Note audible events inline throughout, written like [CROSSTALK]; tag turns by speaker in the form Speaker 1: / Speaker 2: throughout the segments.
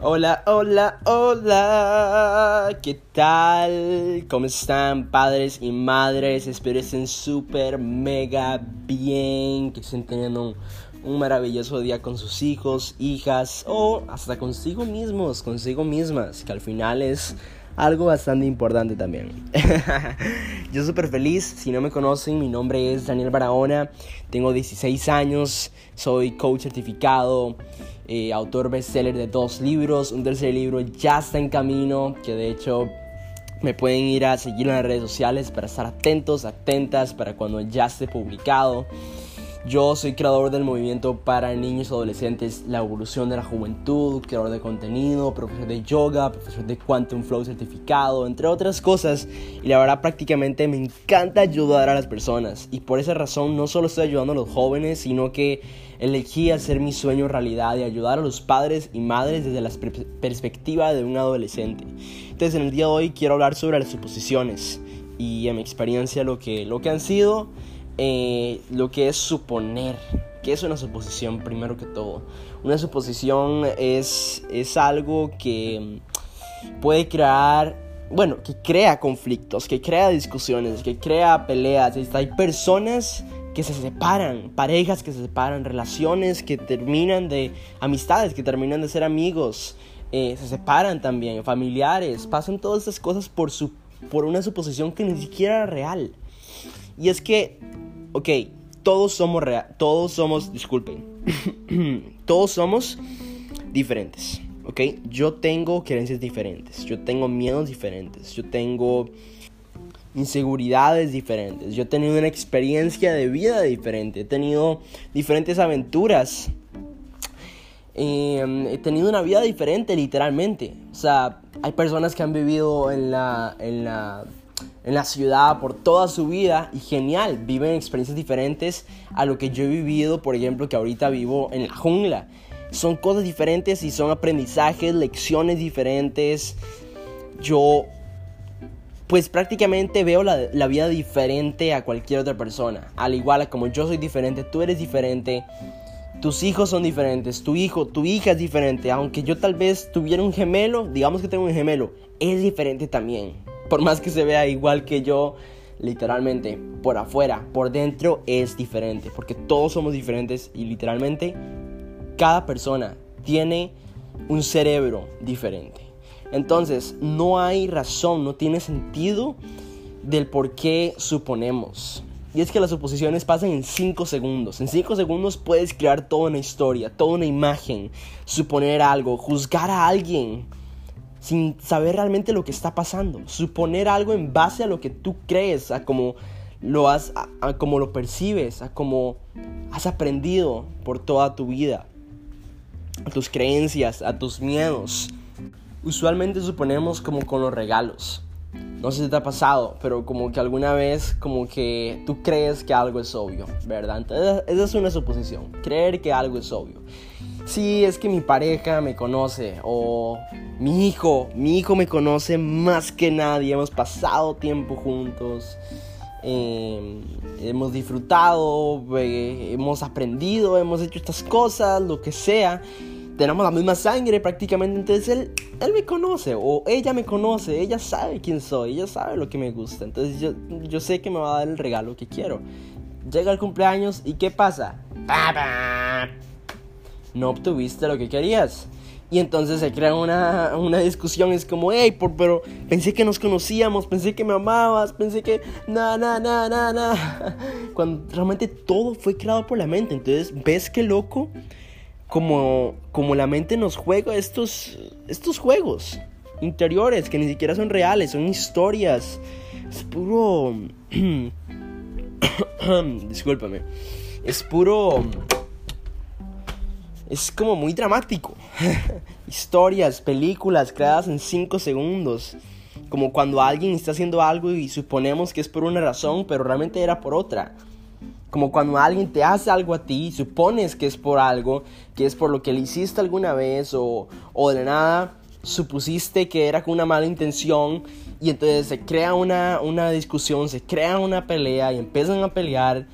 Speaker 1: Hola, hola, hola. ¿Qué tal? ¿Cómo están padres y madres? Espero estén súper, mega bien. Que estén teniendo un, maravilloso día con sus hijos, hijas o hasta consigo mismos, consigo mismas. Que al final es algo bastante importante también. [LAUGHS] Yo súper feliz, si no me conocen, mi nombre es Daniel Barahona, tengo 16 años, soy coach certificado, eh, autor bestseller de dos libros, un tercer libro ya está en camino, que de hecho me pueden ir a seguir en las redes sociales para estar atentos, atentas para cuando ya esté publicado. Yo soy creador del movimiento para niños y adolescentes La Evolución de la Juventud, creador de contenido, profesor de yoga, profesor de Quantum Flow certificado, entre otras cosas. Y la verdad prácticamente me encanta ayudar a las personas. Y por esa razón no solo estoy ayudando a los jóvenes, sino que elegí hacer mi sueño realidad y ayudar a los padres y madres desde la perspectiva de un adolescente. Entonces en el día de hoy quiero hablar sobre las suposiciones y en mi experiencia lo que, lo que han sido eh, lo que es suponer. ¿Qué es una suposición primero que todo? Una suposición es, es algo que puede crear, bueno, que crea conflictos, que crea discusiones, que crea peleas. Hay personas que se separan, parejas que se separan, relaciones que terminan de amistades, que terminan de ser amigos, eh, se separan también, familiares, pasan todas esas cosas por, su, por una suposición que ni siquiera era real. Y es que ok, todos somos real, todos somos, disculpen, [CLEARS THROAT] todos somos diferentes, ok. Yo tengo creencias diferentes, yo tengo miedos diferentes, yo tengo inseguridades diferentes, yo he tenido una experiencia de vida diferente, he tenido diferentes aventuras. Em, he tenido una vida diferente literalmente. O sea, hay personas que han vivido en la, en la en la ciudad por toda su vida y genial, viven experiencias diferentes a lo que yo he vivido, por ejemplo, que ahorita vivo en la jungla. Son cosas diferentes y son aprendizajes, lecciones diferentes. Yo, pues prácticamente veo la, la vida diferente a cualquier otra persona. Al igual como yo soy diferente, tú eres diferente. Tus hijos son diferentes, tu hijo, tu hija es diferente. Aunque yo tal vez tuviera un gemelo, digamos que tengo un gemelo, es diferente también por más que se vea igual que yo, literalmente, por afuera, por dentro es diferente, porque todos somos diferentes y literalmente cada persona tiene un cerebro diferente. Entonces, no hay razón, no tiene sentido del por qué suponemos. Y es que las suposiciones pasan en 5 segundos. En 5 segundos puedes crear toda una historia, toda una imagen, suponer algo, juzgar a alguien, sin saber realmente lo que está pasando. Suponer algo en base a lo que tú crees, a cómo lo, has, a, cómo lo percibes, a cómo has aprendido por toda tu vida, a tus creencias, a tus miedos. Usualmente suponemos como con los regalos. No sé si te ha pasado, pero como que alguna vez como que tú crees que algo es obvio, ¿verdad? Entonces esa es una suposición, creer que algo es obvio. Sí, es que mi pareja me conoce o mi hijo, mi hijo me conoce más que nadie, hemos pasado tiempo juntos, em, hemos disfrutado, hemos aprendido, hemos hecho estas cosas, lo que sea, tenemos la misma sangre prácticamente, entonces él, él me conoce o ella me conoce, ella sabe quién soy, ella sabe lo que me gusta, entonces yo, yo sé que me va a dar el regalo que quiero. Llega el cumpleaños y ¿qué pasa? No obtuviste lo que querías. Y entonces se crea una, una discusión, es como, hey, por, pero pensé que nos conocíamos, pensé que me amabas, pensé que, na, na, na, na, na. [LAUGHS] Cuando realmente todo fue creado por la mente. Entonces, ¿ves qué loco? Como, como la mente nos juega estos, estos juegos interiores que ni siquiera son reales, son historias. Es puro... [CLEARS THROAT] [COUGHS] Discúlpame. Es puro es como muy dramático. [LAUGHS] Historias, películas creadas en 5 segundos. Como cuando alguien está haciendo algo y suponemos que es por una razón, pero realmente era por otra. Como cuando alguien te hace algo a ti y supones que es por algo, que es por lo que le hiciste alguna vez o, o de nada supusiste que era con una mala intención y entonces se crea una, una discusión, se crea una pelea y empiezan a pelear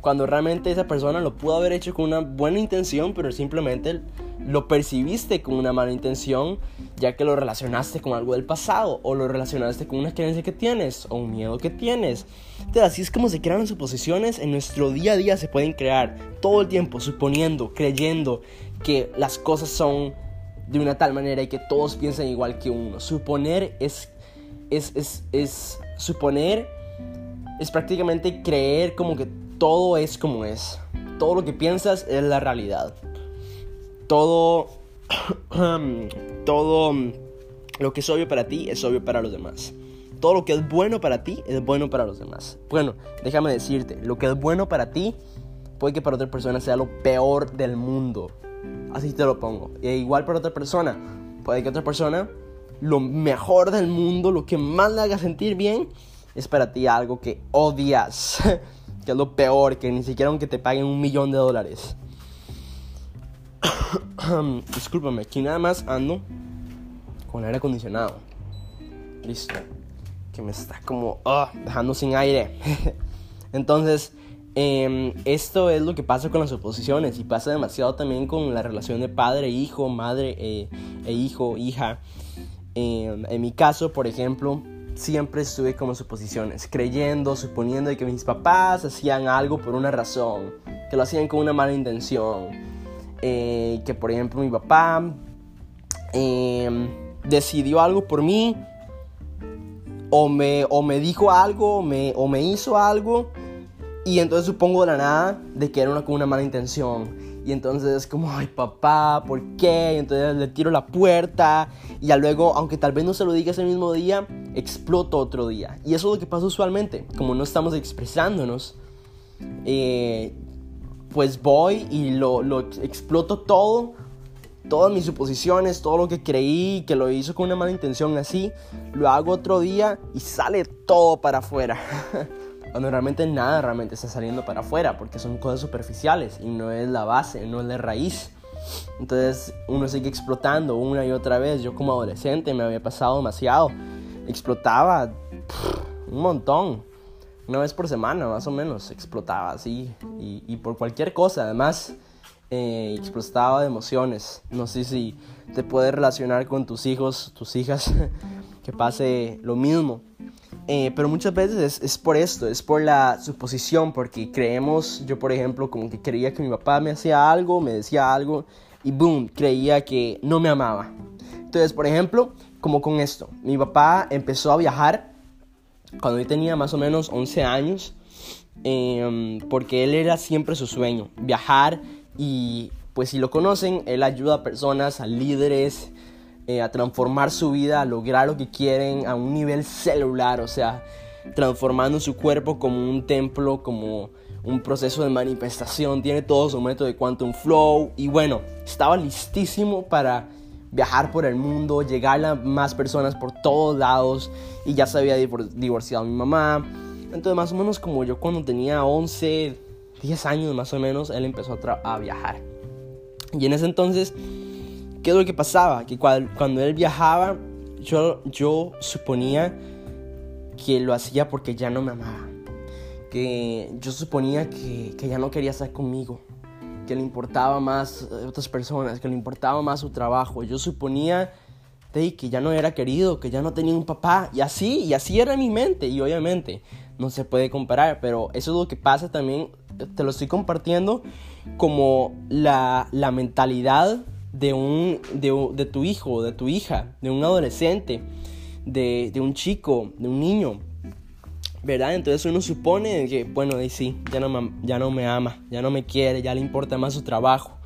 Speaker 1: cuando realmente esa persona lo pudo haber hecho con una buena intención, pero simplemente lo percibiste con una mala intención, ya que lo relacionaste con algo del pasado, o lo relacionaste con una creencia que tienes, o un miedo que tienes. Entonces, así es como se crean las suposiciones en nuestro día a día, se pueden crear todo el tiempo, suponiendo, creyendo que las cosas son de una tal manera y que todos piensan igual que uno. Suponer es, es, es, es suponer es prácticamente creer como que todo es como es. Todo lo que piensas es la realidad. Todo, [CLEARS THROAT] todo lo que es obvio para ti es obvio para los demás. Todo lo que es bueno para ti es bueno para los demás. Bueno, déjame decirte, lo que es bueno para ti puede que para otra persona sea lo peor del mundo. Así te lo pongo. E igual para otra persona, puede que otra persona lo mejor del mundo, lo que más le haga sentir bien, es para ti algo que odias, [LAUGHS] que es lo peor, que ni siquiera aunque te paguen un millón de dólares. [COUGHS] Discúlpame, aquí nada más ando con aire acondicionado. Listo. Que me está como ah, dejando sin aire. [LAUGHS] Entonces, em, esto es lo que pasa con las oposiciones y pasa demasiado también con la relación de padre-hijo, madre eh, e hijo, hija. Em, en mi caso, por ejemplo, siempre estuve como suposiciones, creyendo, suponiendo que mis papás hacían algo por una razón, que lo hacían con una mala intención, eh, que por ejemplo mi papá em, decidió algo por mí, o me, o me dijo algo, me, o me hizo algo, y entonces supongo de la nada de que era una, con una mala intención. Y entonces es como, ay papá, ¿por qué? Y entonces le tiro la puerta. Y ya luego, aunque tal vez no se lo diga ese mismo día, exploto otro día. Y eso es lo que pasa usualmente. Como no estamos expresándonos, eh, pues voy y lo, lo exploto todo. Todas mis suposiciones, todo lo que creí que lo hizo con una mala intención así, lo hago otro día y sale todo para afuera. [LAUGHS] cuando realmente nada realmente está saliendo para afuera, porque son cosas superficiales y no es la base, no es la raíz. Entonces uno sigue explotando una y otra vez. Yo como adolescente me había pasado demasiado. Explotaba un montón. Una vez por semana más o menos explotaba así. Y, por cualquier cosa. Además eh, explotaba de emociones. No sé si te puedes relacionar con tus hijos, tus hijas. [LAUGHS] que pase lo mismo. Eh, pero muchas veces es, por esto, es por la suposición, porque creemos, yo por ejemplo, como que creía que mi papá me hacía algo, me decía algo, y boom, creía que no me amaba. Entonces, por ejemplo, como con esto, mi papá empezó a viajar cuando yo tenía más o menos 11 años, em, porque él era siempre su sueño, viajar y pues si lo conocen, él ayuda a personas, a líderes, eh, a transformar su vida, a lograr lo que quieren a un nivel celular, o sea, transformando su cuerpo como un templo, como un proceso de manifestación, tiene todo su método de quantum flow y bueno, estaba listísimo para viajar por el mundo, llegar a más personas por todos lados y ya se había divorciado mi mamá. Entonces más o menos como yo cuando tenía 11, 10 años más o menos, él empezó a, a viajar. Y en ese entonces ¿Qué es lo que pasaba? Que cuando, él viajaba, yo, yo suponía que lo hacía porque ya no me amaba. Que yo suponía que, que ya no quería estar conmigo. Que le importaba más otras personas, que le importaba más su trabajo. Yo suponía de que ya no era querido, que ya no tenía un papá. Y así, y así era mi mente. Y obviamente no se puede comparar, pero eso es lo que pasa también. Te lo estoy compartiendo como la, la mentalidad de, un, de, tu hijo, de tu hija, de un adolescente, de, un chico, de un niño. ¿Verdad? Entonces uno supone que, bueno, y sí, ya no, me, ya no me ama, ya no me quiere, ya le importa más su trabajo.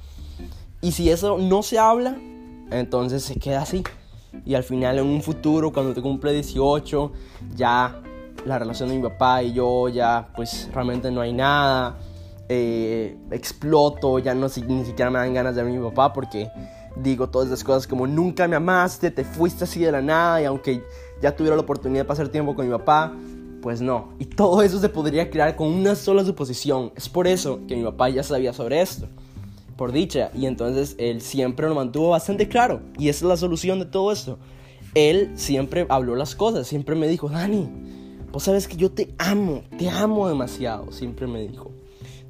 Speaker 1: Y si eso no se habla, entonces se queda así. Y al final en un futuro, cuando te cumple 18, ya la relación de mi papá y yo, ya pues realmente no hay nada eh, exploto, ya no ni siquiera me dan ganas de ver a mi papá porque digo todas esas cosas como nunca me amaste, te fuiste así de la nada y aunque ya tuviera la oportunidad de pasar tiempo con mi papá, pues no. Y todo eso se podría crear con una sola suposición. Es por eso que mi papá ya sabía sobre esto. Por dicha. Y entonces él siempre lo mantuvo bastante claro. Y esa es la solución de todo esto. Él siempre habló las cosas. Siempre me dijo, Dani, vos sabes que yo te amo. Te amo demasiado. Siempre me dijo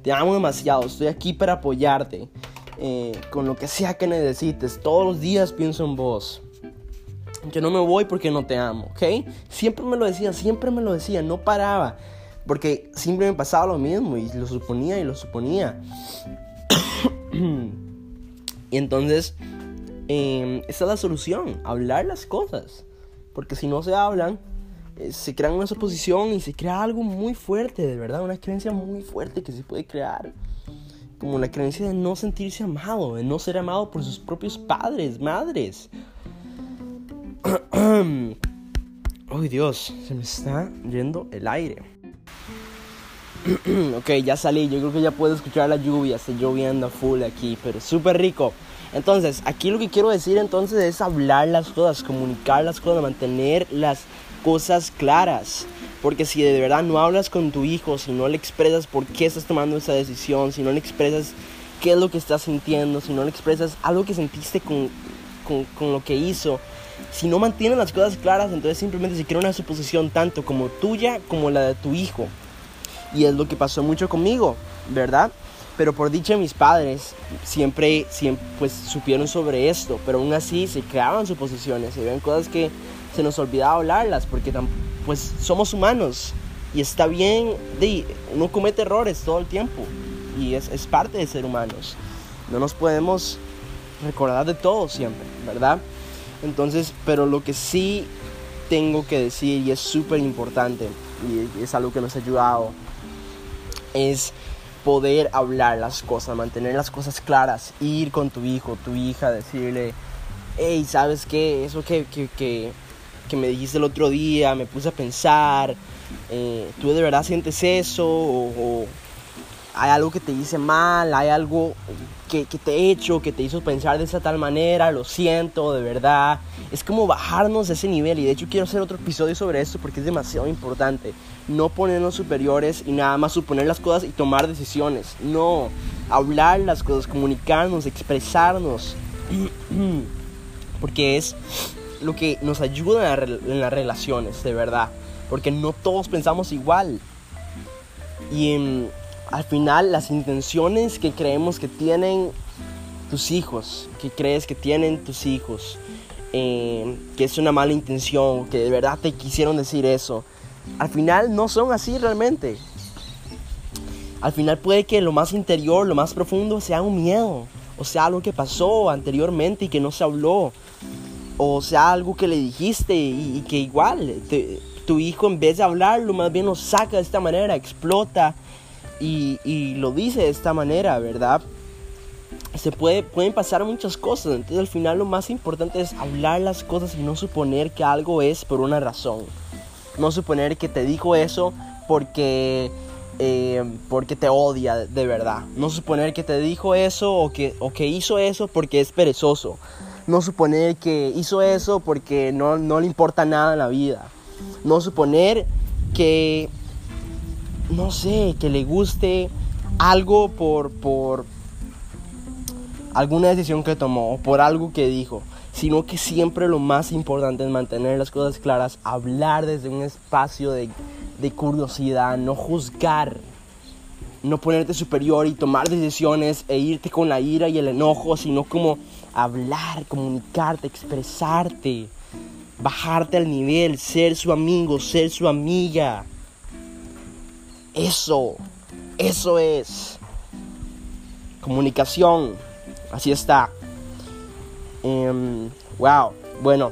Speaker 1: te amo demasiado, estoy aquí para apoyarte. eh, con lo que sea que necesites. Todos los días pienso en vos. Yo no me voy porque no te amo, ¿ok? Siempre me lo decía, siempre me lo decía, no paraba. Porque siempre me pasaba lo mismo y lo suponía y lo suponía. [COUGHS] y entonces, eh, esa es la solución, hablar las cosas. Porque si no se hablan, eh, se crea una suposición y se crea algo muy fuerte, de verdad, una creencia muy fuerte que se puede crear. Como la creencia de no sentirse amado, de no ser amado por sus propios padres, madres. [CLEARS THROAT] Uy, Dios, se me está yendo el aire. [CLEARS THROAT] ok, ya salí. Yo creo que ya puedo escuchar la lluvia. Está lloviendo full aquí, pero súper rico. Entonces, aquí lo que quiero decir entonces es hablar las cosas, comunicar las cosas, mantener las cosas claras. Porque si de verdad no hablas con tu hijo, si no le expresas por qué estás tomando esa decisión, si no le expresas qué es lo que estás sintiendo, si no le expresas algo que sentiste con, con, con lo que hizo, si no mantienen las cosas claras, entonces simplemente se crea una suposición tanto como tuya como la de tu hijo. Y es lo que pasó mucho conmigo, ¿verdad? Pero por dicha mis padres siempre, siempre pues, supieron sobre esto, pero aún así se creaban suposiciones, se ven cosas que se nos olvidaba hablarlas, porque pues somos humanos y está bien, uno comete errores todo el tiempo y es, es parte de ser humanos. No nos podemos recordar de todo siempre, ¿verdad? Entonces, pero lo que sí tengo que decir y es súper importante y es algo que nos ha ayudado es poder hablar las cosas, mantener las cosas claras, ir con tu hijo, tu hija, decirle, hey, ¿sabes qué? Eso que, que, que me dijiste el otro día, me puse a pensar, eh, ¿tú de verdad sientes eso? o, hay algo que te hice mal, hay algo que, te he hecho, que te hizo pensar de esa tal manera, lo siento, de verdad. Es como bajarnos de ese nivel y de hecho quiero hacer otro episodio sobre esto porque es demasiado importante. No ponernos superiores y nada más suponer las cosas y tomar decisiones. No, hablar las cosas, comunicarnos, expresarnos. [CLEARS THROAT] Porque es lo que nos ayuda en las relaciones, de verdad. Porque no todos pensamos igual. Y en al final las intenciones que creemos que tienen tus hijos, que crees que tienen tus hijos, eh, que es una mala intención, que de verdad te quisieron decir eso, al final no son así realmente. Al final puede que lo más interior, lo más profundo sea un miedo, o sea algo que pasó anteriormente y que no se habló, o sea algo que le dijiste y, que igual tu hijo en vez de hablarlo más bien lo saca de esta manera, explota y, lo dice de esta manera, ¿verdad? Se puede, pueden pasar muchas cosas, entonces al final lo más importante es hablar las cosas y no suponer que algo es por una razón. No suponer que te dijo eso porque, eh, porque te odia de verdad. No suponer que te dijo eso o que, o que hizo eso porque es perezoso. No suponer que hizo eso porque no, no le importa nada en la vida. No suponer que no sé, que le guste algo por, por alguna decisión que tomó o por algo que dijo, sino que siempre lo más importante es mantener las cosas claras, hablar desde un espacio de, de curiosidad, no juzgar, no ponerte superior y tomar decisiones e irte con la ira y el enojo, sino como hablar, comunicarte, expresarte, bajarte al nivel, ser su amigo, ser su amiga. Eso, eso es comunicación. Así está. Em, wow, bueno,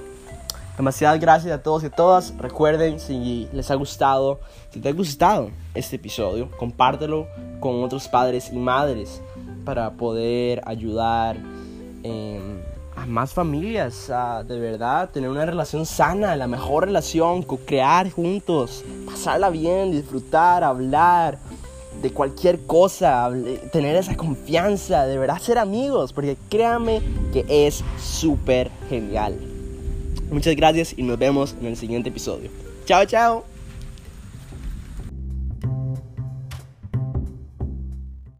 Speaker 1: demasiadas gracias a todos y a todas. Recuerden si les ha gustado, si te ha gustado este episodio, compártelo con otros padres y madres para poder ayudar. En a más familias, a de verdad tener una relación sana, la mejor relación, crear juntos, pasarla bien, disfrutar, hablar de cualquier cosa, tener esa confianza, de verdad ser amigos, porque créanme que es súper genial. Muchas gracias y nos vemos en el siguiente episodio. Chao, chao.